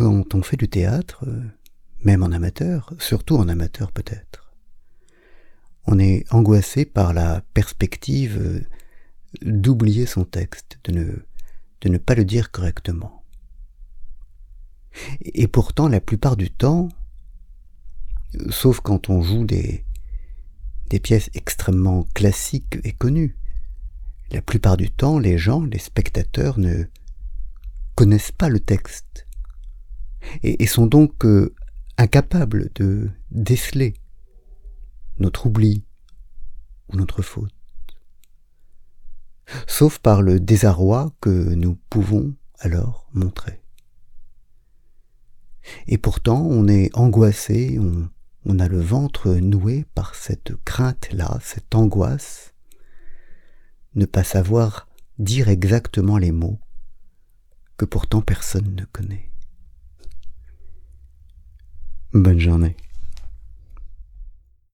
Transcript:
quand on fait du théâtre, même en amateur, surtout en amateur peut-être, on est angoissé par la perspective d'oublier son texte, de ne, de ne pas le dire correctement. Et pourtant, la plupart du temps, sauf quand on joue des, des pièces extrêmement classiques et connues, la plupart du temps, les gens, les spectateurs ne connaissent pas le texte et, sont donc euh, incapables de déceler notre oubli ou notre faute, sauf par le désarroi que nous pouvons alors montrer. Et pourtant, on est angoissé, on, on a le ventre noué par cette crainte-là, cette angoisse, ne pas savoir dire exactement les mots que pourtant personne ne connaît. Bonne journée.